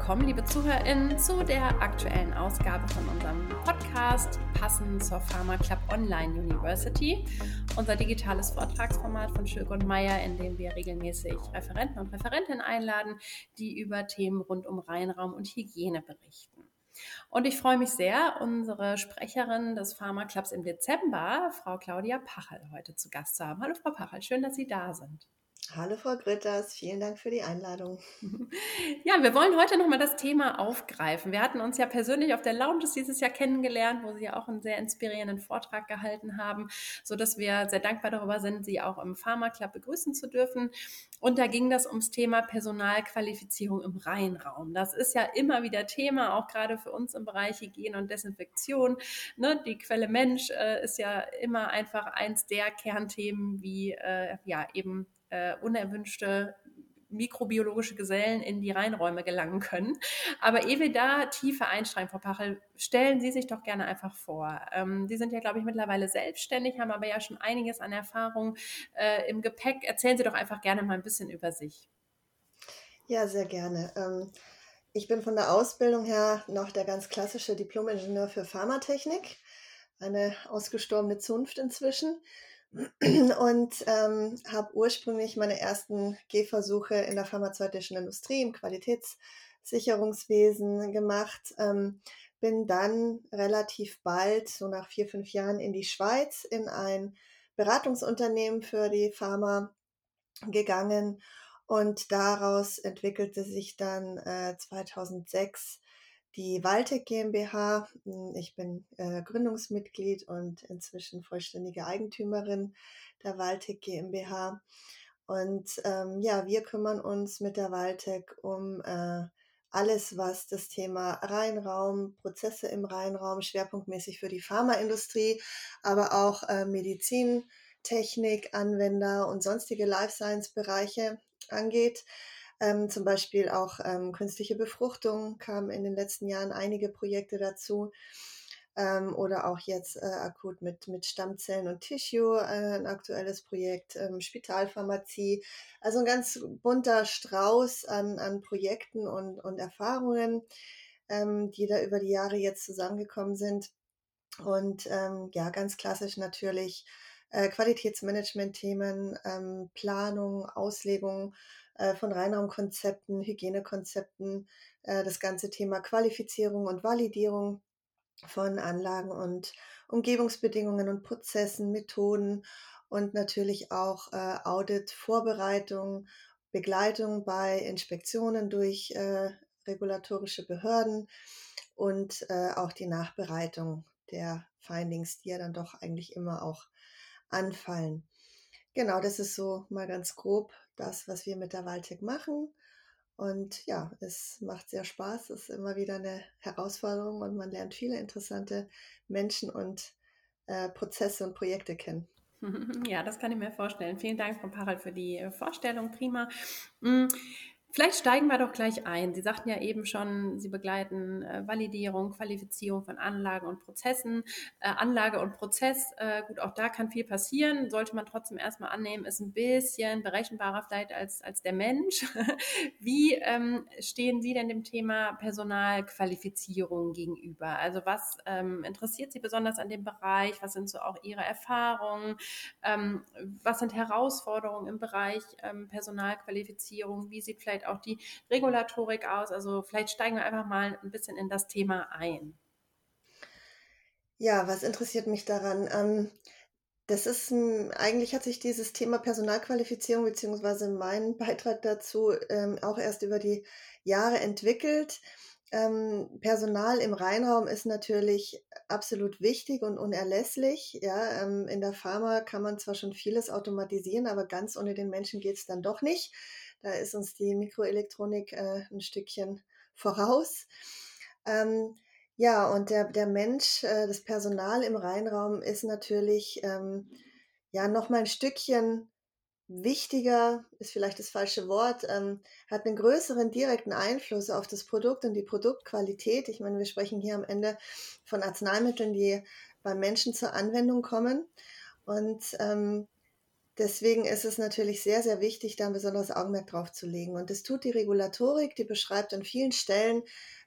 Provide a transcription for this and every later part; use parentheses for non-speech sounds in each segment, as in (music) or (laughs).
Willkommen, liebe ZuhörerInnen, zu der aktuellen Ausgabe von unserem Podcast, passend zur Pharma Club Online University, unser digitales Vortragsformat von Schülke und Meyer, in dem wir regelmäßig Referenten und Referentinnen einladen, die über Themen rund um Reinraum und Hygiene berichten. Und ich freue mich sehr, unsere Sprecherin des Pharma Clubs im Dezember, Frau Claudia Pachel, heute zu Gast zu haben. Hallo Frau Pachel, schön, dass Sie da sind. Hallo Frau Gritters, vielen Dank für die Einladung. (laughs) Ja, wir wollen heute nochmal das Thema aufgreifen. Wir hatten uns ja persönlich auf der Lounges dieses Jahr kennengelernt, wo Sie ja auch einen sehr inspirierenden Vortrag gehalten haben, sodass wir sehr dankbar darüber sind, Sie auch im Pharma Club begrüßen zu dürfen. Und da ging das ums Thema Personalqualifizierung im Reihenraum. Das ist ja immer wieder Thema, auch gerade für uns im Bereich Hygiene und Desinfektion. Ne? Die Quelle Mensch äh, ist ja immer einfach eins der Kernthemen, wie äh, ja eben äh, unerwünschte mikrobiologische Gesellen in die Reinräume gelangen können. Aber ehe wir da tiefer einsteigen, Frau Pachel, stellen Sie sich doch gerne einfach vor. Ähm, Sie sind ja, glaube ich, mittlerweile selbstständig, haben aber ja schon einiges an Erfahrung äh, im Gepäck. Erzählen Sie doch einfach gerne mal ein bisschen über sich. Ja, sehr gerne. Ähm, ich bin von der Ausbildung her noch der ganz klassische Diplom-Ingenieur für Pharmatechnik, eine ausgestorbene Zunft inzwischen und ähm, habe ursprünglich meine ersten Gehversuche in der pharmazeutischen Industrie, im Qualitätssicherungswesen gemacht. Ähm, bin dann relativ bald, so nach vier, fünf Jahren, in die Schweiz in ein Beratungsunternehmen für die Pharma gegangen und daraus entwickelte sich dann äh, 2006 die Waltec GmbH. Hm, ich bin äh, Gründungsmitglied und inzwischen vollständige Eigentümerin der Waltec GmbH. Und ähm, ja, wir kümmern uns mit der Waltec um äh, alles, was das Thema Reinraum, Prozesse im Reinraum, schwerpunktmäßig für die Pharmaindustrie, aber auch äh, Medizintechnik, Anwender und sonstige Life Science Bereiche angeht. Ähm, zum Beispiel auch ähm, künstliche Befruchtung kamen in den letzten Jahren einige Projekte dazu. Ähm, oder auch jetzt äh, akut mit, mit Stammzellen und Tissue, äh, ein aktuelles Projekt, ähm, Spitalpharmazie. Also ein ganz bunter Strauß an, an Projekten und, und Erfahrungen, ähm, die da über die Jahre jetzt zusammengekommen sind. Und ähm, ja, ganz klassisch natürlich äh, Qualitätsmanagement-Themen, ähm, Planung, Auslegung äh, von Reinraumkonzepten, Hygienekonzepten, äh, das ganze Thema Qualifizierung und Validierung von Anlagen und Umgebungsbedingungen und Prozessen, Methoden und natürlich auch äh, Audit-Vorbereitung, Begleitung bei Inspektionen durch regulatorische Behörden und auch die Nachbereitung der Findings, die ja dann doch eigentlich immer auch anfallen. Genau, das ist so mal ganz grob das, was wir mit der Waldtech machen. Und ja, es macht sehr Spaß, es ist immer wieder eine Herausforderung und man lernt viele interessante Menschen und äh, Prozesse und Projekte kennen. (laughs) Ja, das kann ich mir vorstellen. Vielen Dank, Frau Parel, für die äh, Vorstellung. Prima. Vielleicht steigen wir doch gleich ein. Sie sagten ja eben schon, Sie begleiten äh, Validierung, Qualifizierung von Anlagen und Prozessen. Äh, Anlage und Prozess, äh, gut, auch da kann viel passieren. Sollte man trotzdem erstmal annehmen, ist ein bisschen berechenbarer vielleicht als, als der Mensch. (laughs) Wie ähm, stehen Sie denn dem Thema Personalqualifizierung gegenüber? Also was ähm, interessiert Sie besonders an dem Bereich? Was sind so auch Ihre Erfahrungen? Ähm, was sind Herausforderungen im Bereich ähm, Personalqualifizierung? Wie sieht vielleicht vielleicht auch die Regulatorik aus? Also vielleicht steigen wir einfach mal ein bisschen in das Thema ein. Ja, was interessiert mich daran? Ähm, das ist eigentlich hat sich dieses Thema Personalqualifizierung beziehungsweise mein (laughs) Beitrag dazu ähm, auch erst über die Jahre entwickelt. Ähm, Personal im Reinraum ist natürlich absolut wichtig und unerlässlich. Ja, in der Pharma kann man zwar schon vieles automatisieren, aber ganz ohne den Menschen geht es dann doch nicht. Da ist uns die Mikroelektronik äh, ein Stückchen voraus. Ähm, ja, und der, der Mensch, äh, das Personal im Reinraum ist natürlich ähm, ja nochmal ein Stückchen wichtiger, ist vielleicht das falsche Wort, ähm, hat einen größeren direkten Einfluss auf das Produkt und die Produktqualität. Ich meine, wir sprechen hier am Ende von Arzneimitteln, die beim Menschen zur Anwendung kommen. Und ähm, Deswegen ist es natürlich sehr, sehr wichtig, da ein besonderes Augenmerk drauf zu legen. Und das tut die Regulatorik, die beschreibt an vielen Stellen,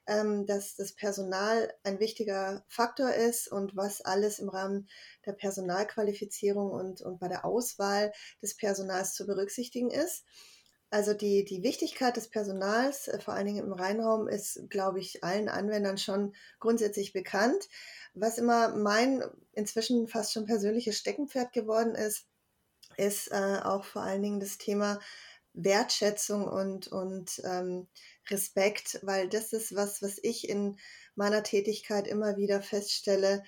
ähm, dass das Personal ein wichtiger Faktor ist und was alles im Rahmen der Personalqualifizierung und, und bei der Auswahl des Personals zu berücksichtigen ist. Also die, die Wichtigkeit des Personals, äh, vor allen Dingen im Rheinraum, ist, glaube ich, allen Anwendern schon grundsätzlich bekannt. Was immer mein inzwischen fast schon persönliches Steckenpferd geworden ist, ist äh, auch vor allen Dingen das Thema Wertschätzung und, und ähm, Respekt, weil das ist was, was ich in meiner Tätigkeit immer wieder feststelle,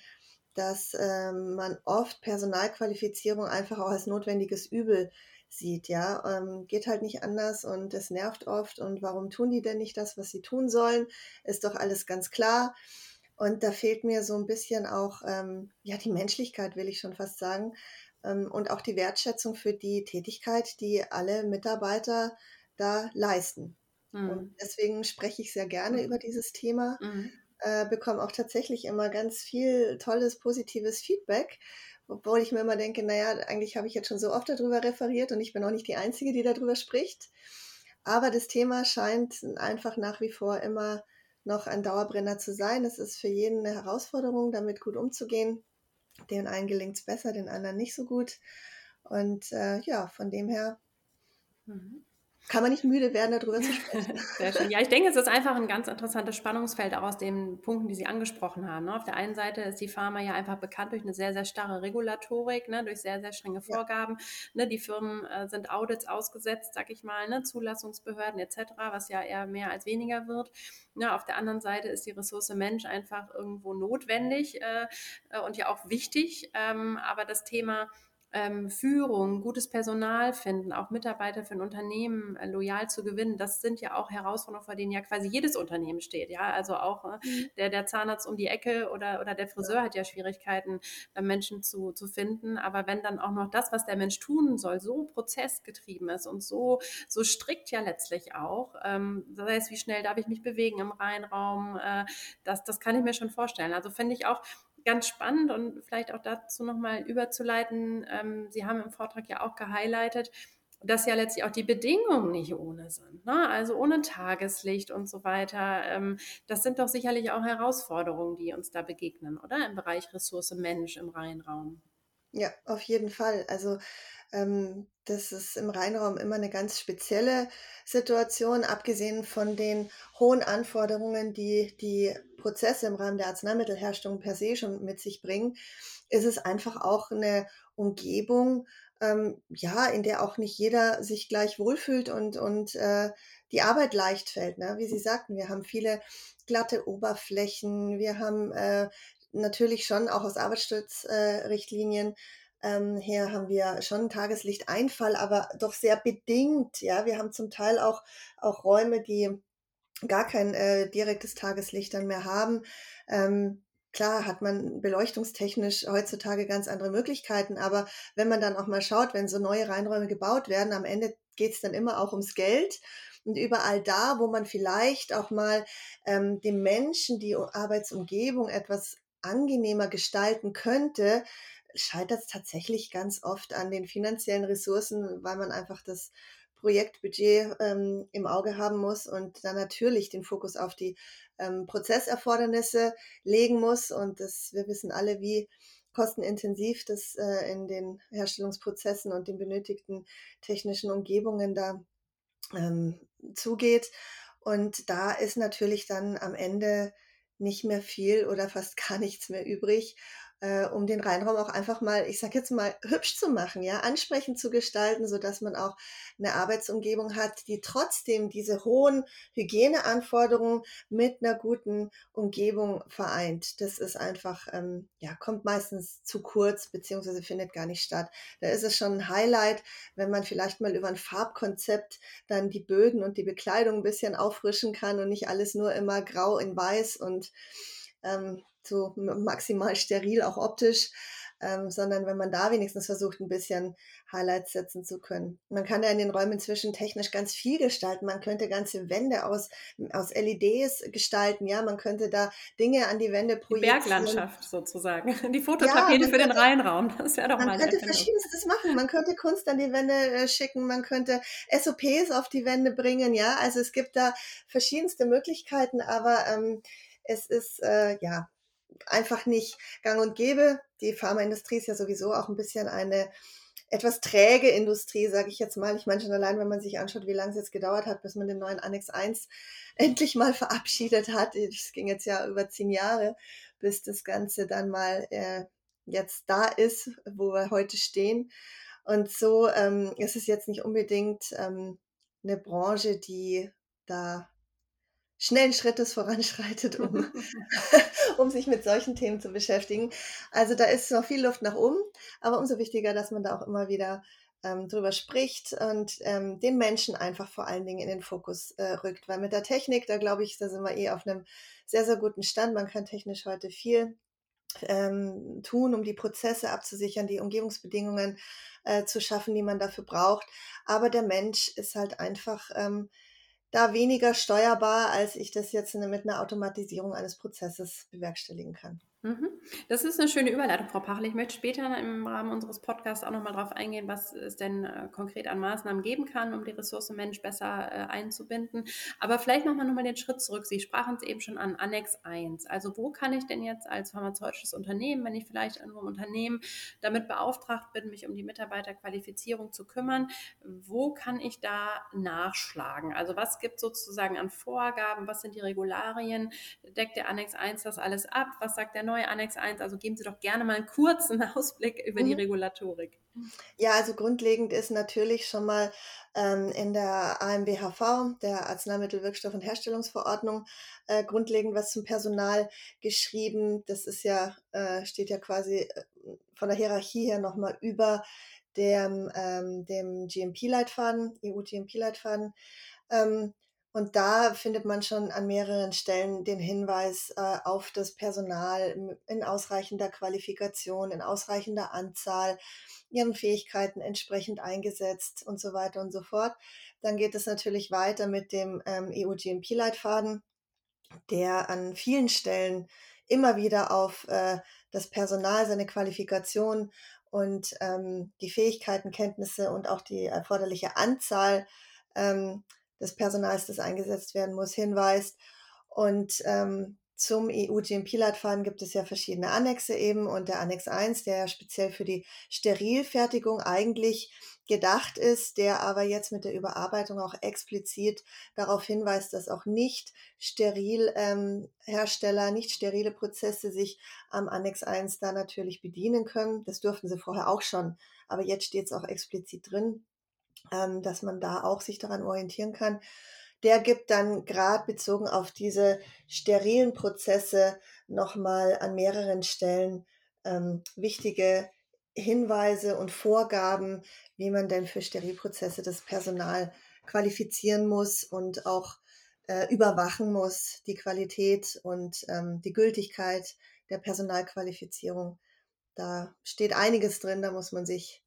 dass ähm, man oft Personalqualifizierung einfach auch als notwendiges Übel sieht, ja, ähm, geht halt nicht anders und es nervt oft und warum tun die denn nicht das, was sie tun sollen, ist doch alles ganz klar. Und da fehlt mir so ein bisschen auch, ähm, ja, die Menschlichkeit, will ich schon fast sagen, und auch die Wertschätzung für die Tätigkeit, die alle Mitarbeiter da leisten. Mhm. Und deswegen spreche ich sehr gerne über dieses Thema, mhm. äh, bekomme auch tatsächlich immer ganz viel tolles, positives Feedback, obwohl ich mir immer denke, naja, eigentlich habe ich jetzt schon so oft darüber referiert und ich bin auch nicht die Einzige, die darüber spricht. Aber das Thema scheint einfach nach wie vor immer noch ein Dauerbrenner zu sein. Es ist für jeden eine Herausforderung, damit gut umzugehen. Den einen gelingt es besser, den anderen nicht so gut. Und äh, ja, von dem her mhm kann man nicht müde werden, darüber zu sprechen. (laughs) Sehr schön. Ja, ich denke, es ist einfach ein ganz interessantes Spannungsfeld auch aus den Punkten, die Sie angesprochen haben. Ne? Auf der einen Seite ist die Pharma ja einfach bekannt durch eine sehr, sehr starre Regulatorik, ne? durch sehr, sehr strenge Vorgaben. Ja. Ne? Die Firmen äh, sind Audits ausgesetzt, sag ich mal, ne? Zulassungsbehörden etc., was ja eher mehr als weniger wird. Auf der anderen Seite ist die Ressource Mensch einfach irgendwo notwendig äh, äh und ja auch wichtig. Ähm, aber das Thema ähm, Führung, gutes Personal finden, auch Mitarbeiter für ein Unternehmen äh, loyal zu gewinnen, das sind ja auch Herausforderungen, vor denen ja quasi jedes Unternehmen steht. Ja, also auch äh, mhm. der, der Zahnarzt um die Ecke oder, oder der Friseur hat ja Schwierigkeiten, äh, Menschen zu, zu finden. Aber wenn dann auch noch das, was der Mensch tun soll, so prozessgetrieben ist und so, so strikt ja letztlich auch, ähm, das heißt, wie schnell darf ich mich bewegen im Reinraum, äh, das, das kann ich mir schon vorstellen. Also finde ich auch, ganz spannend und vielleicht auch dazu nochmal überzuleiten. Ähm, Sie haben im Vortrag ja auch gehighlightet, dass ja letztlich auch die Bedingungen nicht ohne sind. Ne? Also ohne Tageslicht und so weiter. Ähm, das sind doch sicherlich auch Herausforderungen, die uns da begegnen, oder? Im Bereich Ressource Mensch im Rheinraum. Ja, auf jeden Fall. Also ähm, das ist im Rheinraum immer eine ganz spezielle Situation, abgesehen von den hohen Anforderungen, die die Prozesse im Rahmen der Arzneimittelherstellung per se schon mit sich bringen, ist es einfach auch eine Umgebung, ähm, ja, in der auch nicht jeder sich gleich wohlfühlt und, und äh, die Arbeit leicht fällt. Ne? Wie Sie sagten, wir haben viele glatte Oberflächen, wir haben äh, natürlich schon auch aus Arbeitsschutzrichtlinien äh, ähm, her haben wir schon Tageslichteinfall, aber doch sehr bedingt. Ja, wir haben zum Teil auch, auch Räume, die gar kein äh, direktes Tageslicht dann mehr haben. Ähm, klar hat man beleuchtungstechnisch heutzutage ganz andere Möglichkeiten, aber wenn man dann auch mal schaut, wenn so neue Reinräume gebaut werden, am Ende geht es dann immer auch ums Geld. Und überall da, wo man vielleicht auch mal ähm, dem Menschen die Arbeitsumgebung etwas angenehmer gestalten könnte, scheitert es tatsächlich ganz oft an den finanziellen Ressourcen, weil man einfach das Projektbudget ähm, im Auge haben muss und dann natürlich den Fokus auf die ähm, Prozesserfordernisse legen muss. Und das, wir wissen alle, wie kostenintensiv das äh, in den Herstellungsprozessen und den benötigten technischen Umgebungen da ähm, zugeht. Und da ist natürlich dann am Ende nicht mehr viel oder fast gar nichts mehr übrig äh, um den Reinraum auch einfach mal, ich sag jetzt mal, hübsch zu machen, ja, ansprechend zu gestalten, so dass man auch eine Arbeitsumgebung hat, die trotzdem diese hohen Hygieneanforderungen mit einer guten Umgebung vereint. Das ist einfach, ähm, ja, kommt meistens zu kurz, beziehungsweise findet gar nicht statt. Da ist es schon ein Highlight, wenn man vielleicht mal über ein Farbkonzept dann die Böden und die Bekleidung ein bisschen auffrischen kann und nicht alles nur immer grau in weiß und ähm, so maximal steril, auch optisch. ähm, sondern wenn man da wenigstens versucht, ein bisschen Highlights setzen zu können. Man kann ja in den Räumen inzwischen technisch ganz viel gestalten. Man könnte ganze Wände aus, aus LEDs gestalten, ja, man könnte da Dinge an die Wände projizieren. Die Berglandschaft sozusagen, (laughs) die Fototapete ja, für den Rheinraum, das wäre doch man mal Man könnte verschiedenstes machen, man könnte Kunst an die Wände äh, schicken, man könnte SOPs auf die Wände bringen, ja, also es gibt da verschiedenste Möglichkeiten, aber ähm, es ist äh, ja einfach nicht gang und gäbe. Die Pharmaindustrie ist ja sowieso auch ein bisschen eine etwas träge Industrie, sage ich jetzt mal. Ich meine schon allein, wenn man sich anschaut, wie lange es jetzt gedauert hat, bis man den neuen Annex 1 (laughs) endlich mal verabschiedet hat. Es ging jetzt ja über zehn Jahre, bis das Ganze dann mal äh, jetzt da ist, wo wir heute stehen. Und so ähm, ist es jetzt nicht unbedingt ähm, eine Branche, die da schnellen Schrittes voranschreitet, um, (laughs) (laughs) um sich mit solchen Themen zu beschäftigen. Also da ist noch viel Luft nach oben, aber umso wichtiger, dass man da auch immer wieder ähm, drüber spricht und ähm, den Menschen einfach vor allen Dingen in den Fokus äh, rückt. Weil mit der Technik, da glaube ich, da sind wir eh auf einem sehr, sehr guten Stand. Man kann technisch heute viel ähm, tun, um die Prozesse abzusichern, die Umgebungsbedingungen äh, zu schaffen, die man dafür braucht. Aber der Mensch ist halt einfach ähm, da weniger steuerbar, als ich das jetzt mit einer Automatisierung eines Prozesses bewerkstelligen kann. Mhm. Das ist eine schöne Überleitung, Frau Pachel. Ich möchte später im Rahmen unseres Podcasts auch nochmal darauf eingehen, was es denn äh, konkret an Maßnahmen geben kann, um die Ressource Mensch besser äh, einzubinden. Aber vielleicht nochmal noch mal den Schritt zurück. Sie sprachen es eben schon an Annex 1. Also wo kann ich denn jetzt als pharmazeutisches Unternehmen, wenn ich vielleicht in einem Unternehmen damit beauftragt bin, mich um die Mitarbeiterqualifizierung zu kümmern, wo kann ich da nachschlagen? Also was gibt sozusagen an Vorgaben? Was sind die Regularien? Deckt der Annex 1 das alles ab? Was sagt der neue neue Annex 1. Also geben Sie doch gerne mal einen kurzen (laughs) Ausblick über mhm. die Regulatorik. Ja, also grundlegend ist natürlich schon mal ähm, in der AMBHV, der Arzneimittelwirkstoff- und Herstellungsverordnung, äh, grundlegend was zum Personal geschrieben. Das ist ja, äh, steht ja quasi äh, von der Hierarchie her nochmal über dem, ähm, dem GMP-Leitfaden, EU-GMP-Leitfaden. Ähm, und da findet man schon an mehreren Stellen den Hinweis äh, auf das Personal in ausreichender Qualifikation, in ausreichender Anzahl, ihren Fähigkeiten entsprechend eingesetzt und so weiter und so fort. Dann geht es natürlich weiter mit dem ähm, EU-GMP-Leitfaden, der an vielen Stellen immer wieder auf äh, das Personal, seine Qualifikation und ähm, die Fähigkeiten, Kenntnisse und auch die erforderliche Anzahl ähm, des Personals, das eingesetzt werden muss, hinweist. Und ähm, zum EU-GMP-Leitfaden gibt es ja verschiedene Annexe eben und der Annex 1, der ja speziell für die Sterilfertigung eigentlich gedacht ist, der aber jetzt mit der Überarbeitung auch explizit darauf hinweist, dass auch nicht Sterilhersteller, ähm, nicht sterile Prozesse sich am Annex 1 da natürlich bedienen können. Das durften sie vorher auch schon, aber jetzt steht es auch explizit drin ähm, dass man da auch sich daran orientieren kann. Der gibt dann gerade bezogen auf diese sterilen Prozesse nochmal an mehreren Stellen ähm, wichtige Hinweise und Vorgaben, wie man denn für Sterilprozesse das Personal qualifizieren muss und auch äh, überwachen muss, die Qualität und ähm, die Gültigkeit der Personalqualifizierung. Da steht einiges drin, da muss man sich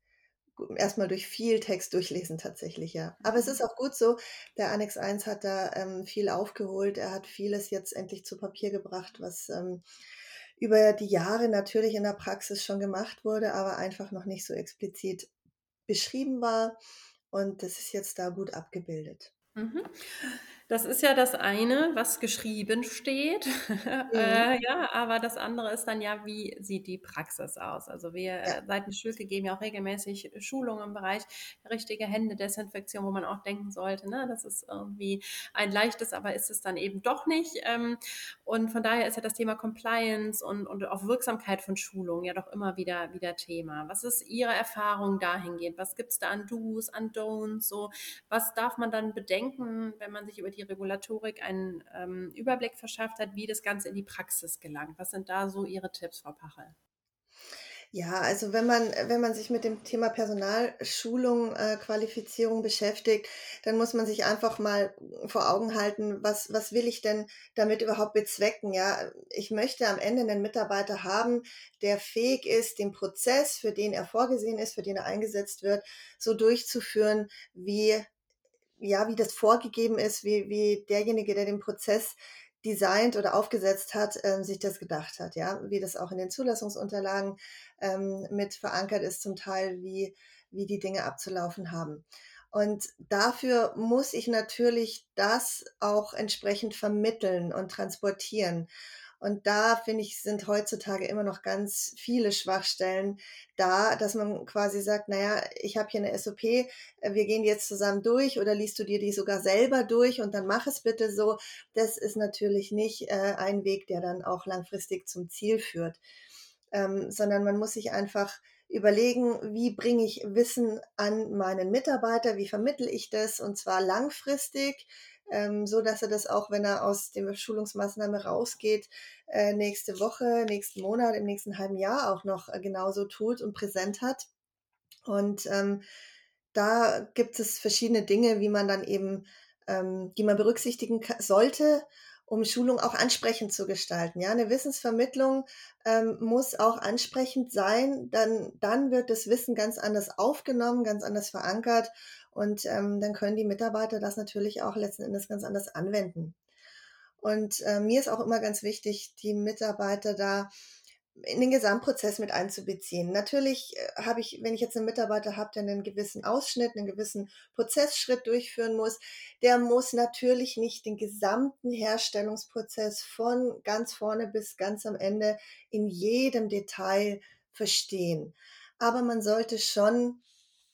erstmal durch viel Text durchlesen tatsächlich, ja. Aber es mhm. ist auch gut so. Der Annex 1 hat da ähm, viel aufgeholt. Er hat vieles jetzt endlich zu Papier gebracht, was ähm, über die Jahre natürlich in der Praxis schon gemacht wurde, aber einfach noch nicht so explizit beschrieben war. Und das ist jetzt da gut abgebildet. Mhm. Das ist ja das eine, was geschrieben steht. (laughs) Mhm. äh, ja, aber das andere ist dann ja, wie sieht die Praxis aus? Also wir ja. äh, seitens Schülke geben ja auch regelmäßig Schulungen im Bereich richtige Händedesinfektion, wo man auch denken sollte, ne, das ist irgendwie ein leichtes, aber ist es dann eben doch nicht. Ähm, und von daher ist ja das Thema Compliance und, und auch Wirksamkeit von Schulungen ja doch immer wieder, wieder Thema. Was ist Ihre Erfahrung dahingehend? Was gibt es da an Do's, an Don'ts? So, was darf man dann bedenken, wenn man sich über die die Regulatorik einen ähm, Überblick verschafft hat, wie das Ganze in die Praxis gelangt. Was sind da so Ihre Tipps, Frau Pachel? Ja, also wenn man wenn man sich mit dem Thema Personalschulung, äh, Qualifizierung beschäftigt, dann muss man sich einfach mal vor Augen halten, was was will ich denn damit überhaupt bezwecken, ja? Ich möchte am Ende einen Mitarbeiter haben, der fähig ist, den Prozess, für den er vorgesehen ist, für den er eingesetzt wird, so durchzuführen, wie ja, wie das vorgegeben ist, wie wie derjenige, der den Prozess designt oder aufgesetzt hat, ähm, sich das gedacht hat, ja, wie das auch in den Zulassungsunterlagen ähm, mit verankert ist, zum Teil, wie, wie die Dinge abzulaufen haben. Und dafür muss ich natürlich das auch entsprechend vermitteln und transportieren. Und da finde ich, sind heutzutage immer noch ganz viele Schwachstellen da, dass man quasi sagt, naja, ich habe hier eine SOP, äh, wir gehen jetzt zusammen durch oder liest du dir die sogar selber durch und dann mach es bitte so. Das ist natürlich nicht äh, ein Weg, der dann auch langfristig zum Ziel führt, ähm, sondern man muss sich einfach überlegen, wie bringe ich Wissen an meinen Mitarbeiter, wie vermittle ich das und zwar langfristig, ähm, so dass er das auch, wenn er aus dem Schulungsmaßnahme rausgeht, äh, nächste Woche, nächsten Monat, im nächsten halben Jahr auch noch äh, genauso tut und präsent hat. Und ähm, da gibt es verschiedene Dinge, wie man dann eben, ähm, die man berücksichtigen sollte, um Schulung auch ansprechend zu gestalten. Ja, eine Wissensvermittlung ähm, muss auch ansprechend sein, dann, dann wird das Wissen ganz anders aufgenommen, ganz anders verankert und ähm, dann können die Mitarbeiter das natürlich auch letzten Endes ganz anders anwenden. Und äh, mir ist auch immer ganz wichtig, die Mitarbeiter da in den Gesamtprozess mit einzubeziehen. Natürlich äh, habe ich, wenn ich jetzt einen Mitarbeiter habe, der einen gewissen Ausschnitt, einen gewissen Prozessschritt durchführen muss, der muss natürlich nicht den gesamten Herstellungsprozess von ganz vorne bis ganz am Ende in jedem Detail verstehen. Aber man sollte schon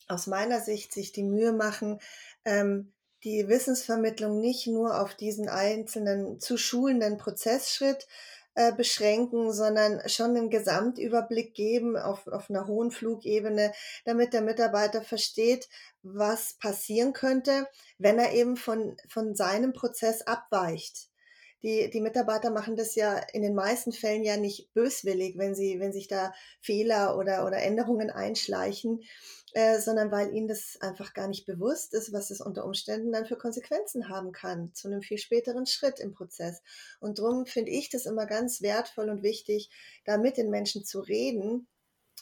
aus meiner Sicht sich die Mühe machen, ähm, die Wissensvermittlung nicht nur auf diesen einzelnen zu schulenden Prozessschritt äh, beschränken, sondern schon einen Gesamtüberblick geben auf, auf einer hohen Flugebene, damit der Mitarbeiter versteht, was passieren könnte, wenn er eben von, von seinem Prozess abweicht. Die, die Mitarbeiter machen das ja in den meisten Fällen ja nicht böswillig, wenn sie, wenn sich da Fehler oder, oder Änderungen einschleichen, äh, sondern weil ihnen das einfach gar nicht bewusst ist, was es unter Umständen dann für Konsequenzen haben kann, zu einem viel späteren Schritt im Prozess. Und darum finde ich das immer ganz wertvoll und wichtig, da mit den Menschen zu reden,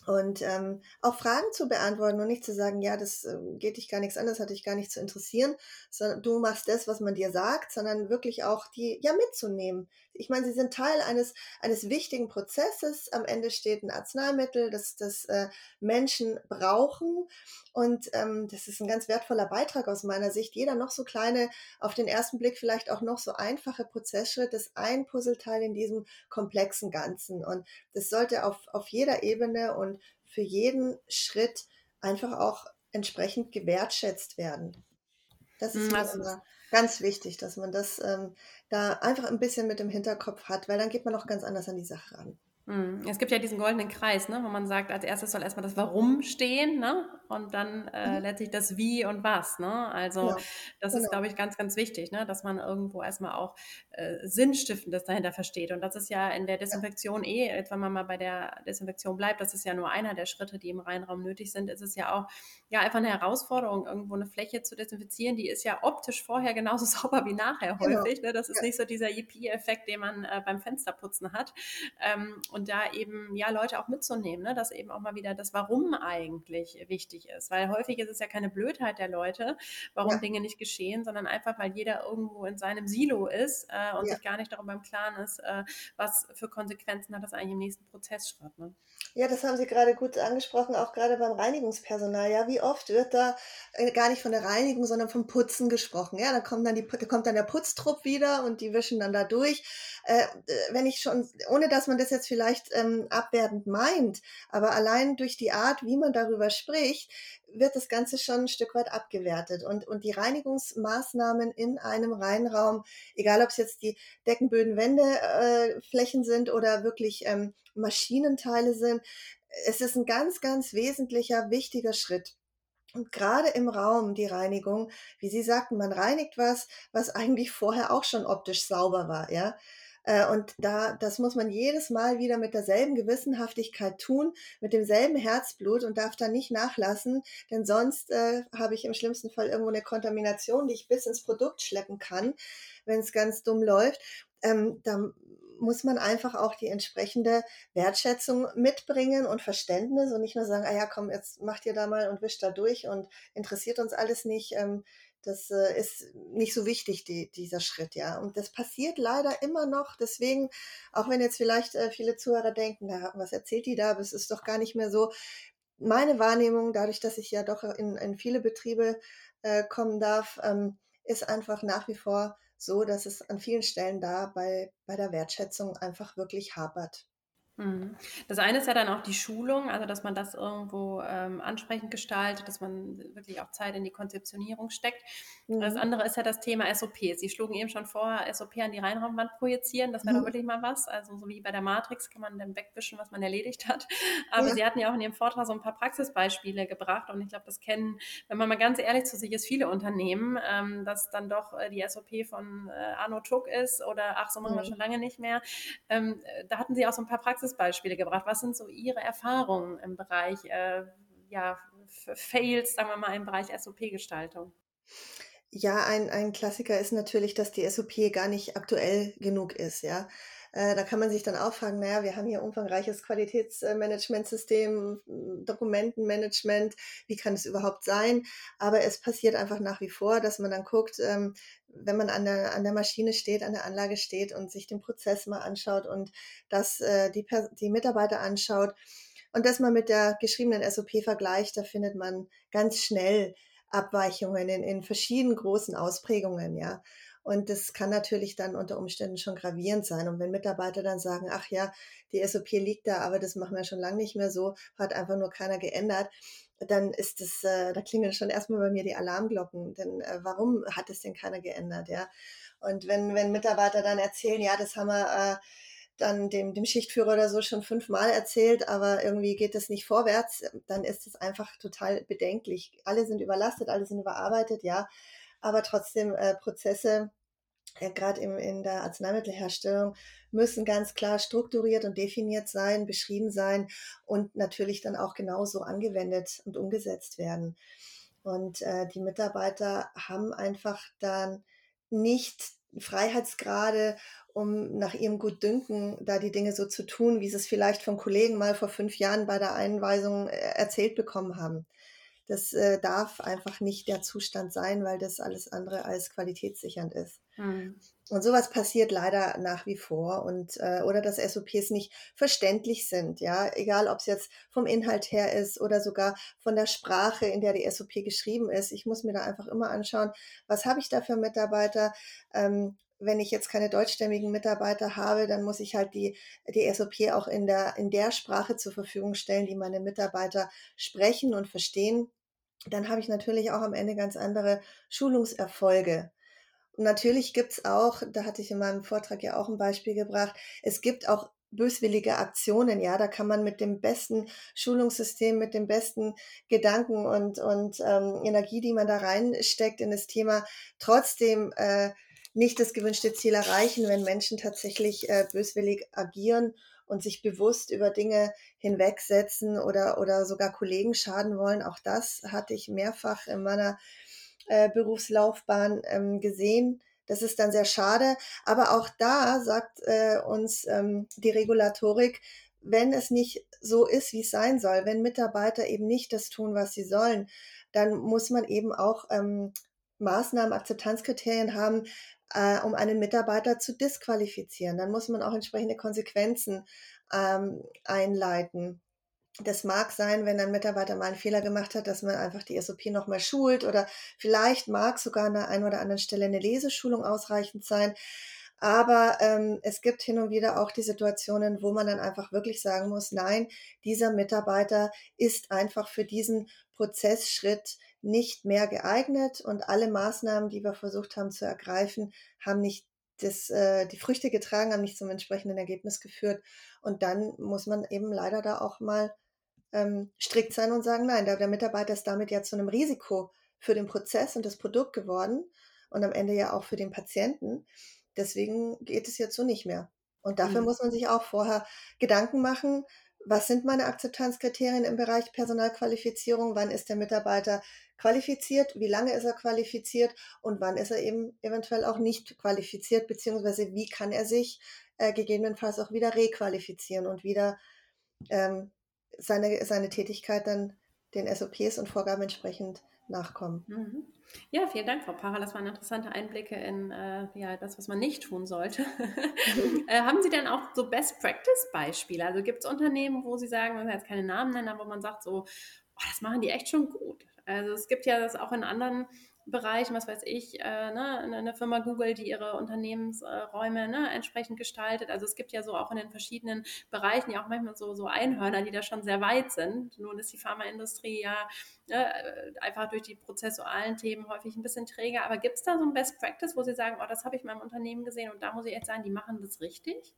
und ähm, auch Fragen zu beantworten und nicht zu sagen, ja, das äh, geht dich gar nichts an, das hat dich gar nicht zu interessieren, sondern du machst das, was man dir sagt, sondern wirklich auch die ja mitzunehmen. Ich meine, sie sind Teil eines eines wichtigen Prozesses. Am Ende steht ein Arzneimittel, das das äh, Menschen brauchen und ähm, das ist ein ganz wertvoller Beitrag aus meiner Sicht. Jeder noch so kleine, auf den ersten Blick vielleicht auch noch so einfache Prozessschritt ist ein Puzzleteil in diesem komplexen Ganzen und das sollte auf auf jeder Ebene und für jeden Schritt einfach auch entsprechend gewertschätzt werden. Das ist also, ganz wichtig, dass man das ähm, da einfach ein bisschen mit im Hinterkopf hat, weil dann geht man auch ganz anders an die Sache ran. Hm, es gibt ja diesen goldenen Kreis, ne, wo man sagt, als erstes soll erstmal das Warum stehen, ne? Und dann äh, mhm. letztlich das Wie und Was, ne? Also genau. das genau. ist, glaube ich, ganz, ganz wichtig, ne? Dass man irgendwo erstmal auch äh, Sinnstiftendes dahinter versteht. Und das ist ja in der Desinfektion eh, wenn man mal bei der Desinfektion bleibt, das ist ja nur einer der Schritte, die im Reinraum nötig sind, ist es ja auch ja einfach eine Herausforderung, irgendwo eine Fläche zu desinfizieren. Die ist ja optisch vorher genauso (laughs) sauber wie nachher genau. häufig. Ne? Das ist ja. nicht so dieser Yippie-Effekt, den man äh, beim Fensterputzen hat. Ähm, und da eben ja Leute auch mitzunehmen, ne? dass eben auch mal wieder das Warum eigentlich wichtig ist. Weil häufig ist es ja keine Blödheit der Leute, warum ja. Dinge nicht geschehen, sondern einfach, weil jeder irgendwo in seinem Silo ist äh, und ja. sich gar nicht darüber im Klaren ist, äh, was für Konsequenzen hat das eigentlich im nächsten Prozessschritt. Ne? Ja, das haben Sie gerade gut angesprochen, auch gerade beim Reinigungspersonal. Ja, wie oft wird da äh, gar nicht von der Reinigung, sondern vom Putzen gesprochen. Ja, da kommt dann die, da kommt dann der Putztrupp wieder und die wischen dann da durch. Äh, wenn ich schon, ohne dass man das jetzt vielleicht ähm, abwertend meint, aber allein durch die Art, wie man darüber spricht, wird das Ganze schon ein Stück weit abgewertet. Und, und die Reinigungsmaßnahmen in einem Reinraum, egal ob es jetzt die Deckenböden, äh, sind oder wirklich ähm, Maschinenteile sind, es ist ein ganz, ganz wesentlicher, wichtiger Schritt. Und gerade im Raum die Reinigung, wie Sie sagten, man reinigt was, was (laughs) eigentlich vorher auch schon optisch sauber war, ja. Äh, und da, das muss man jedes Mal wieder mit derselben Gewissenhaftigkeit tun, mit demselben Herzblut und darf da nicht nachlassen, denn sonst äh, habe ich im schlimmsten Fall irgendwo eine Kontamination, die ich bis ins Produkt schleppen kann, wenn es ganz dumm läuft. Ähm, da muss man einfach auch die entsprechende Wertschätzung mitbringen und Verständnis und nicht nur sagen, ah ja, komm, jetzt macht ihr da mal und wischt da durch und interessiert uns alles nicht. Ähm, das äh, ist nicht so wichtig, die, dieser Schritt, ja. Und das passiert leider immer noch. Deswegen, auch wenn jetzt vielleicht äh, viele Zuhörer denken, na, was erzählt die da? Aber es ist doch gar nicht mehr so. Meine Wahrnehmung, dadurch, dass ich ja doch in, in viele Betriebe äh, kommen darf, ähm, ist einfach nach wie vor so, dass es an vielen Stellen da bei, bei der Wertschätzung einfach wirklich hapert. Mhm. Das eine ist ja dann auch die Schulung, also dass man das irgendwo ähm, ansprechend gestaltet, dass man wirklich auch Zeit in die Konzeptionierung steckt. Mhm. Das andere ist ja das Thema SOP. Sie schlugen eben schon vor, SOP an die Reinraumwand projizieren, das wäre mhm. doch wirklich mal was. Also so wie bei der Matrix kann man dann wegwischen, was man erledigt hat. (laughs) Aber ja. Sie hatten ja auch in Ihrem Vortrag so ein paar Praxisbeispiele gebracht und ich glaube, das kennen, wenn man mal ganz ehrlich zu sich ist, viele Unternehmen, ähm, dass dann doch äh, die SOP von äh, Arno Tuck ist oder ach, so machen wir mhm. schon lange nicht mehr. Ähm, da hatten Sie auch so ein paar Praxisbeispiele Praxisbeispiele gebracht. Was sind so Ihre Erfahrungen im Bereich äh, ja, Fails, sagen wir mal, im Bereich SOP-Gestaltung? Ja, ein, ein Klassiker ist natürlich, dass die SOP gar nicht aktuell genug ist, ja. Äh, da kann man sich dann auch fragen, naja, wir haben hier umfangreiches Qualitätsmanagementsystem, Dokumentenmanagement, wie kann es überhaupt sein? Aber es passiert einfach nach wie vor, dass man dann guckt, ähm, wenn man an der, an der Maschine steht, an der Anlage steht und sich den Prozess mal anschaut und das äh, die, die Mitarbeiter anschaut und das mal mit der geschriebenen SOP vergleicht, da findet man ganz schnell Abweichungen in, in verschiedenen großen Ausprägungen, ja. Und das kann natürlich dann unter Umständen schon gravierend sein. Und wenn Mitarbeiter dann sagen, ach ja, die SOP liegt da, aber das machen wir schon lange nicht mehr so, hat einfach nur keiner geändert, dann ist es, äh, da klingeln schon erstmal bei mir die Alarmglocken. Denn äh, warum hat es denn keiner geändert, ja? Und wenn, wenn Mitarbeiter dann erzählen, ja, das haben wir äh, dann dem, dem Schichtführer oder so schon fünfmal erzählt, aber irgendwie geht es nicht vorwärts, dann ist es einfach total bedenklich. Alle sind überlastet, alle sind überarbeitet, ja, aber trotzdem äh, Prozesse, äh, gerade in der Arzneimittelherstellung, müssen ganz klar strukturiert und definiert sein, beschrieben sein und natürlich dann auch genauso angewendet und umgesetzt werden. Und äh, die Mitarbeiter haben einfach dann nicht Freiheitsgrade, um nach ihrem Gutdünken da die Dinge so zu tun, wie sie es vielleicht von Kollegen mal vor fünf Jahren bei der Einweisung äh, erzählt bekommen haben. Das äh, darf einfach nicht der Zustand sein, weil das alles andere als qualitätssichernd ist. Mhm. Und sowas passiert leider nach wie vor und äh, oder dass SOPs nicht verständlich sind, ja, egal ob es jetzt vom Inhalt her ist oder sogar von der Sprache, in der die SOP geschrieben ist. Ich muss mir da einfach immer anschauen, was habe ich da für Mitarbeiter. Ähm, wenn ich jetzt keine deutschstämmigen Mitarbeiter habe, dann muss ich halt die, die SOP auch in der, in der Sprache zur Verfügung stellen, die meine Mitarbeiter sprechen und verstehen. Dann habe ich natürlich auch am Ende ganz andere Schulungserfolge. Und natürlich gibt's auch, da hatte ich in meinem Vortrag ja auch ein Beispiel gebracht, es gibt auch böswillige Aktionen, ja, da kann man mit dem besten Schulungssystem, mit dem besten Gedanken und, und ähm, Energie, die man da reinsteckt in das Thema, trotzdem äh, nicht das gewünschte Ziel erreichen, wenn Menschen tatsächlich äh, böswillig agieren und sich bewusst über Dinge hinwegsetzen oder, oder sogar Kollegen schaden wollen. Auch das hatte ich mehrfach in meiner äh, Berufslaufbahn ähm, gesehen. Das ist dann sehr schade. Aber auch da sagt äh, uns ähm, die Regulatorik, wenn es nicht so ist, wie es sein soll, wenn Mitarbeiter eben nicht das tun, was sie sollen, dann muss man eben auch ähm, Maßnahmen, Akzeptanzkriterien haben, äh, um einen Mitarbeiter zu disqualifizieren. Dann muss man auch entsprechende Konsequenzen ähm, einleiten das mag sein, wenn ein Mitarbeiter mal einen Fehler gemacht hat, dass man einfach die SOP nochmal schult oder vielleicht mag sogar an der einen oder anderen Stelle eine Leseschulung ausreichend sein. Aber ähm, es gibt hin und wieder auch die Situationen, wo man dann einfach wirklich sagen muss, nein, dieser Mitarbeiter ist einfach für diesen Prozessschritt nicht mehr geeignet und alle Maßnahmen, die wir versucht haben zu ergreifen, haben nicht das, äh, die Früchte getragen, haben nicht zum entsprechenden Ergebnis geführt. Und dann muss man eben leider da auch mal ähm, strikt sein und sagen, nein, der, der Mitarbeiter ist damit ja zu einem Risiko für den Prozess und das Produkt geworden und am Ende ja auch für den Patienten. deswegen geht es jetzt so nicht mehr. Und dafür Mhm. muss man sich auch vorher Gedanken machen, was sind meine Akzeptanzkriterien im Bereich Personalqualifizierung? Wann ist der Mitarbeiter qualifiziert? Wie lange ist er qualifiziert? Und wann ist er eben eventuell auch nicht qualifiziert? Beziehungsweise wie kann er sich äh, gegebenenfalls auch wieder requalifizieren und wieder ähm, seine, seine Tätigkeit dann den SOPs und Vorgaben entsprechend nachkommen. Mhm. Ja, vielen Dank, Frau Pacher. Das waren interessante Einblicke in äh, ja, das, was man nicht tun sollte. (laughs) äh, haben Sie denn auch so Best-Practice-Beispiele? Also gibt es Unternehmen, wo Sie sagen, man jetzt keine Namen nennen, aber wo man sagt, so, oh, das machen die echt schon gut. Also es gibt ja das auch in anderen Bereichen, was weiß ich, äh, ne, eine Firma Google, die ihre Unternehmensräume ne, entsprechend gestaltet. Also es gibt ja so auch in den verschiedenen Bereichen ja auch manchmal so, so Einhörner, die da schon sehr weit sind. Nun ist die Pharmaindustrie ja ne, einfach durch die prozessualen Themen häufig ein bisschen träger. Aber gibt es da so ein Best Practice, wo Sie sagen, oh, das habe ich in meinem Unternehmen gesehen und da muss ich echt sagen, die machen das richtig?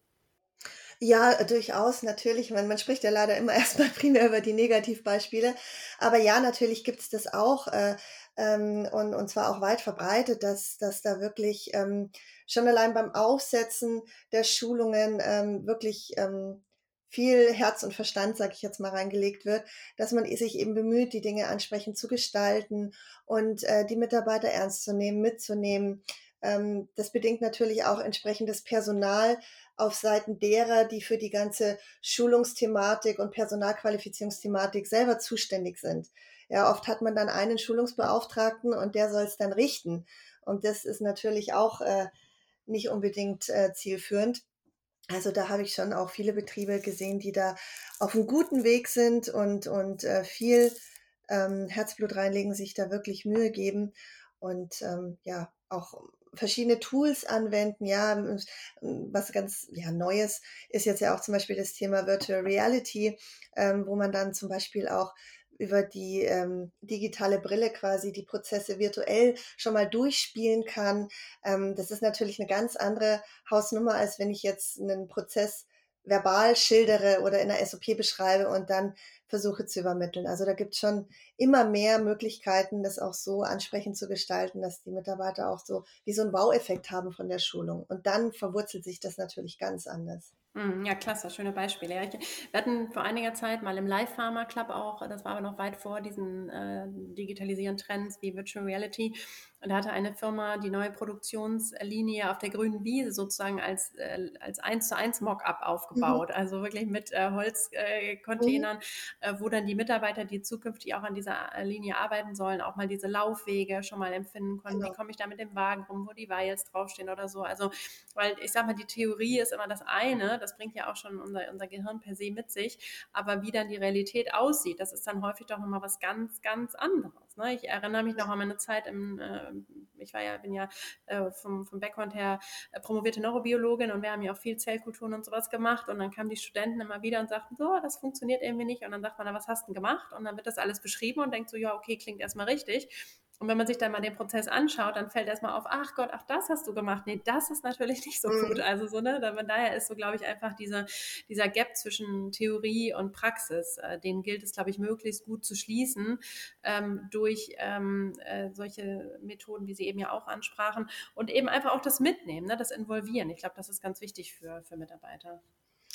Ja, durchaus, natürlich. Man, man spricht ja leider immer (laughs) erstmal primär über die Negativbeispiele. Aber ja, natürlich gibt es das auch. Äh, ähm, und, und zwar auch weit verbreitet, dass, dass da wirklich ähm, schon allein beim Aufsetzen der Schulungen ähm, wirklich ähm, viel Herz und Verstand, sage ich jetzt mal, reingelegt wird, dass man sich eben bemüht, die Dinge ansprechend zu gestalten und äh, die Mitarbeiter ernst zu nehmen, mitzunehmen. Ähm, das bedingt natürlich auch entsprechendes Personal auf Seiten derer, die für die ganze Schulungsthematik und Personalqualifizierungsthematik selber zuständig sind. Ja, oft hat man dann einen Schulungsbeauftragten und der soll es dann richten. Und das ist natürlich auch äh, nicht unbedingt äh, zielführend. Also da habe ich schon auch viele Betriebe gesehen, die da auf einem guten Weg sind und, und äh, viel ähm, Herzblut reinlegen, sich da wirklich Mühe geben und ähm, ja, auch verschiedene Tools anwenden. Ja, was ganz ja, Neues ist jetzt ja auch zum Beispiel das Thema Virtual Reality, ähm, wo man dann zum Beispiel auch über die ähm, digitale Brille quasi die Prozesse virtuell schon mal durchspielen kann. Ähm, das ist natürlich eine ganz andere Hausnummer, als wenn ich jetzt einen Prozess verbal schildere oder in der SOP beschreibe und dann versuche zu übermitteln. Also da gibt es schon immer mehr Möglichkeiten, das auch so ansprechend zu gestalten, dass die Mitarbeiter auch so wie so einen Wow-Effekt haben von der Schulung. Und dann verwurzelt sich das natürlich ganz anders. Mhm, ja, klasse, schöne Beispiele. Ja, ich, wir hatten vor einiger Zeit mal im Live Pharma Club auch, das war aber noch weit vor diesen äh, digitalisieren Trends wie Virtual Reality. Und da hatte eine Firma die neue Produktionslinie auf der grünen Wiese sozusagen als, äh, als 1 zu 1 Mockup aufgebaut. Mhm. Also wirklich mit äh, Holzcontainern, äh, mhm. wo dann die Mitarbeiter, die zukünftig auch an dieser Linie arbeiten sollen, auch mal diese Laufwege schon mal empfinden konnten. Genau. Wie komme ich da mit dem Wagen rum, wo die Vials draufstehen oder so. Also, weil ich sag mal, die Theorie ist immer das eine, das bringt ja auch schon unser, unser Gehirn per se mit sich. Aber wie dann die Realität aussieht, das ist dann häufig doch nochmal was ganz, ganz anderes. Ne? Ich erinnere mich noch an meine Zeit im, äh, ich war ja, bin ja äh, vom, vom Background her äh, promovierte Neurobiologin und wir haben ja auch viel Zellkulturen und sowas gemacht. Und dann kamen die Studenten immer wieder und sagten, so, das funktioniert irgendwie nicht. Und dann sagt man, was hast du denn gemacht? Und dann wird das alles beschrieben und denkt so, ja, okay, klingt erstmal richtig. Und wenn man sich dann mal den Prozess anschaut, dann fällt erstmal auf, ach Gott, ach, das hast du gemacht. Nee, das ist natürlich (laughs) nicht so gut. Mhm. Also so, ne, daher ist so, glaube ich, einfach diese, dieser Gap zwischen Theorie und Praxis, äh, den gilt es, glaube ich, möglichst gut zu schließen ähm, durch ähm, äh, solche Methoden, wie Sie eben ja auch ansprachen und eben einfach auch das Mitnehmen, ne, das Involvieren. Ich glaube, das ist ganz wichtig für, für Mitarbeiter.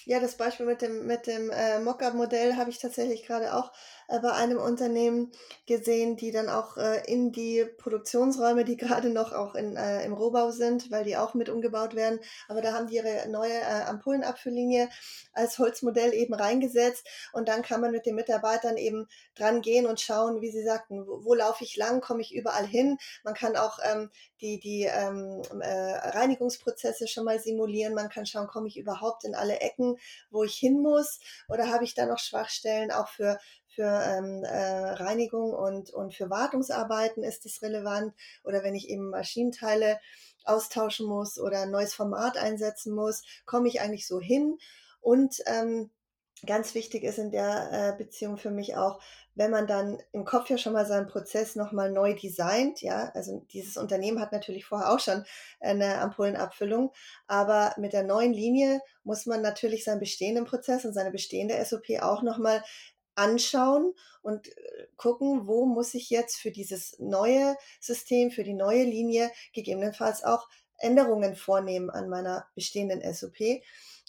Ja, das Beispiel mit dem, mit dem äh, Mockup-Modell habe ich tatsächlich gerade auch bei einem Unternehmen gesehen, die dann auch äh, in die Produktionsräume, die (laughs) gerade noch auch in, äh, im Rohbau sind, weil die auch mit umgebaut werden, aber da haben die ihre neue äh, Ampullenabfülllinie als Holzmodell eben reingesetzt und dann kann man mit den Mitarbeitern eben dran gehen und schauen, wie sie sagten, wo, wo laufe ich lang, komme ich überall hin. Man kann auch ähm, die, die ähm, äh, Reinigungsprozesse schon mal simulieren, man kann schauen, komme ich überhaupt in alle Ecken wo ich hin muss? Oder habe ich da noch Schwachstellen auch für, für ähm, äh, Reinigung und, und für Wartungsarbeiten ist es relevant? Oder wenn ich eben Maschinenteile austauschen muss oder ein neues Format einsetzen muss, komme ich eigentlich so hin? Und ähm, ganz wichtig ist in der äh, Beziehung für mich auch, wenn man dann im Kopf ja schon mal seinen Prozess nochmal neu designt, ja, also dieses Unternehmen hat natürlich vorher auch schon eine Ampullenabfüllung, aber mit der neuen Linie muss man natürlich seinen bestehenden Prozess und seine bestehende SOP auch nochmal anschauen und äh, gucken, wo muss ich jetzt für dieses neue System, für die neue Linie gegebenenfalls auch Änderungen vornehmen an meiner bestehenden SOP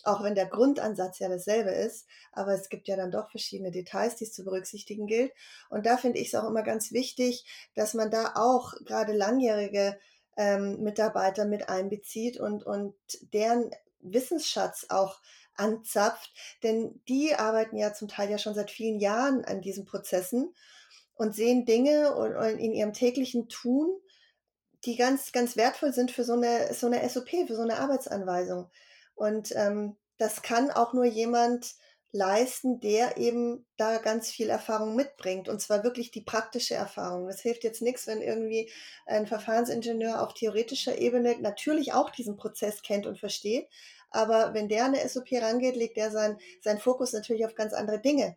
auch wenn der Grundansatz ja dasselbe ist, aber es gibt ja dann doch verschiedene Details, die es zu berücksichtigen gilt. Und da finde ich es auch immer ganz wichtig, dass man da auch gerade langjährige ähm, Mitarbeiter mit einbezieht und, und deren Wissensschatz auch anzapft, denn die arbeiten ja zum Teil ja schon seit vielen Jahren an diesen Prozessen und sehen Dinge in ihrem täglichen Tun, die ganz, ganz wertvoll sind für so eine, so eine SOP, für so eine Arbeitsanweisung. Und ähm, das kann auch nur jemand leisten, der eben da ganz viel Erfahrung mitbringt. Und zwar wirklich die praktische Erfahrung. Es hilft jetzt nichts, wenn irgendwie ein Verfahrensingenieur auf theoretischer Ebene natürlich auch diesen Prozess kennt und versteht. Aber wenn der eine SOP rangeht, legt der sein, sein Fokus natürlich auf ganz andere Dinge.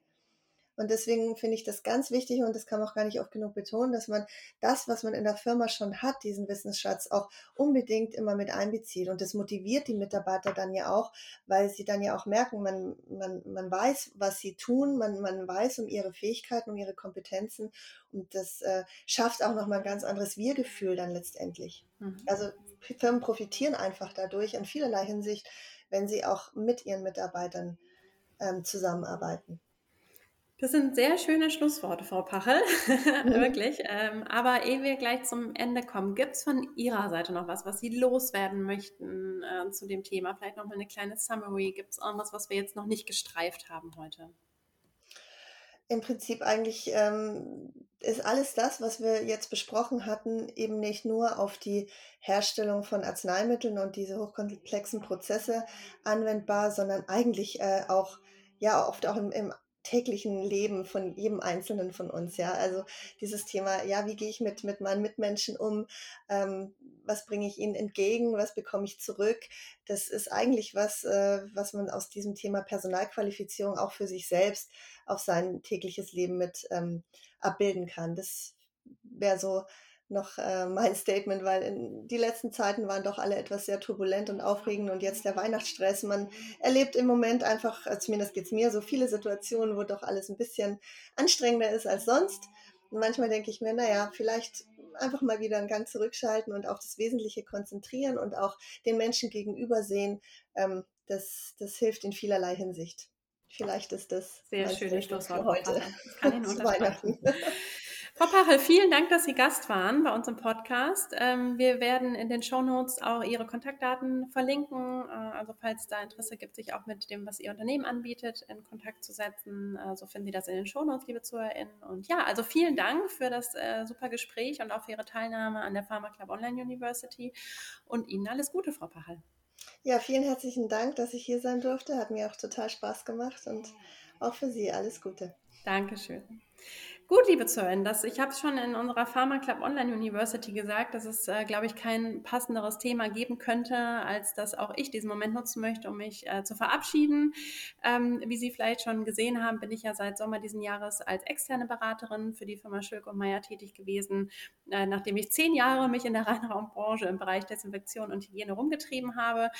Und deswegen finde ich das ganz wichtig und das kann man auch gar nicht oft genug betonen, dass man das, was man in der Firma schon hat, diesen Wissensschatz auch unbedingt immer mit einbezieht. Und das motiviert die Mitarbeiter dann ja auch, weil sie dann ja auch merken, man, man, man weiß, was sie tun, man, man weiß um ihre Fähigkeiten, um ihre Kompetenzen und das äh, schafft auch nochmal ein ganz anderes Wir-Gefühl dann letztendlich. Mhm. Also Firmen profitieren einfach dadurch in vielerlei Hinsicht, wenn sie auch mit ihren Mitarbeitern ähm, zusammenarbeiten. Das sind sehr schöne Schlussworte, Frau Pachel, (laughs) mhm. wirklich. Ähm, aber ehe wir gleich zum Ende kommen, gibt es von Ihrer Seite noch was, was Sie loswerden möchten äh, zu dem Thema? Vielleicht noch mal eine kleine Summary. Gibt es irgendwas, was wir jetzt noch nicht gestreift haben heute? Im Prinzip eigentlich ähm, ist alles das, was wir jetzt besprochen hatten, eben nicht nur auf die Herstellung von Arzneimitteln und diese hochkomplexen Prozesse anwendbar, sondern eigentlich äh, auch ja oft auch im, im täglichen Leben von jedem Einzelnen von uns. Ja, also dieses Thema, ja, wie gehe ich mit, mit meinen Mitmenschen um? Ähm, was bringe ich ihnen entgegen? Was bekomme ich zurück? Das ist eigentlich was, äh, was man aus diesem Thema Personalqualifizierung auch für sich selbst auf sein tägliches Leben mit ähm, abbilden kann. Das wäre so noch äh, mein Statement, weil in die letzten Zeiten waren doch alle etwas sehr turbulent und aufregend und jetzt der Weihnachtsstress. Man erlebt im Moment einfach, äh, zumindest geht es mir, so viele Situationen, wo doch alles ein bisschen anstrengender ist als sonst. Und manchmal denke ich mir, naja, vielleicht einfach mal wieder einen Gang zurückschalten und auf das Wesentliche konzentrieren und auch den Menschen gegenüber sehen. Ähm, das, das hilft in vielerlei Hinsicht. Vielleicht ist das sehr schönes Schlusswort heute. Das kann ich (laughs) nur Weihnachten. Frau Pachel, vielen Dank, dass Sie Gast waren bei uns im Podcast. Ähm, wir werden in den Show Notes auch Ihre Kontaktdaten verlinken. Äh, also falls da Interesse gibt, sich auch mit dem, was Ihr Unternehmen anbietet, in Kontakt zu setzen, äh, so finden Sie das in den Show Notes, liebe ZuhörerInnen. Und ja, also vielen Dank für das äh, super Gespräch und auch für Ihre Teilnahme an der Pharma Club Online University. Und Ihnen alles Gute, Frau Pachel. Ja, vielen herzlichen Dank, dass ich hier sein durfte. Hat mir auch total Spaß gemacht und auch für Sie alles Gute. Dankeschön. Gut, liebe Zuhörer, das, ich habe es schon in unserer Pharma Club Online University gesagt, dass es, äh, glaube ich, kein passenderes Thema geben könnte, als dass auch ich diesen Moment nutzen möchte, um mich äh, zu verabschieden. Ähm, wie Sie vielleicht schon gesehen haben, bin ich ja seit Sommer diesen Jahres als externe Beraterin für die Firma Schülk und Meyer tätig gewesen, äh, nachdem ich zehn Jahre mich in der (laughs) Reinraumbranche im Bereich Desinfektion und Hygiene rumgetrieben habe.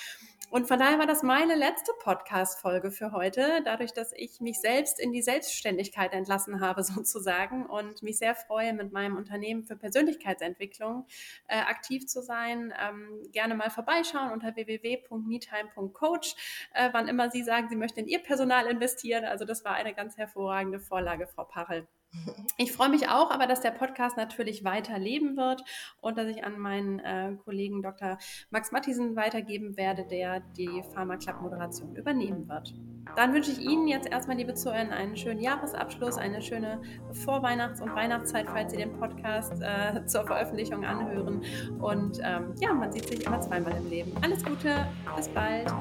Und von daher war das meine letzte Podcast-Folge für heute, dadurch, dass ich mich selbst in die Selbstständigkeit entlassen habe, (laughs) sozusagen sagen und mich sehr freue, mit meinem Unternehmen für Persönlichkeitsentwicklung äh, aktiv zu sein. Ähm, gerne mal vorbeischauen unter www.metime.coach, äh, wann immer Sie sagen, Sie möchten in Ihr Personal investieren. Also das war eine ganz hervorragende Vorlage, Frau Pachel. Ich freue mich auch, aber dass der Podcast natürlich weiter leben wird und dass ich an meinen äh, Kollegen Dr. Max Mattisen weitergeben werde, der die Pharma Club Moderation übernehmen wird. Dann wünsche ich Ihnen jetzt erstmal, liebe Zuhörer, einen schönen Jahresabschluss, eine schöne Vorweihnachts- und Weihnachtszeit, falls Sie den Podcast äh, (laughs) zur Veröffentlichung anhören. Und ähm, ja, man sieht sich immer zweimal im Leben. Alles Gute, bis bald.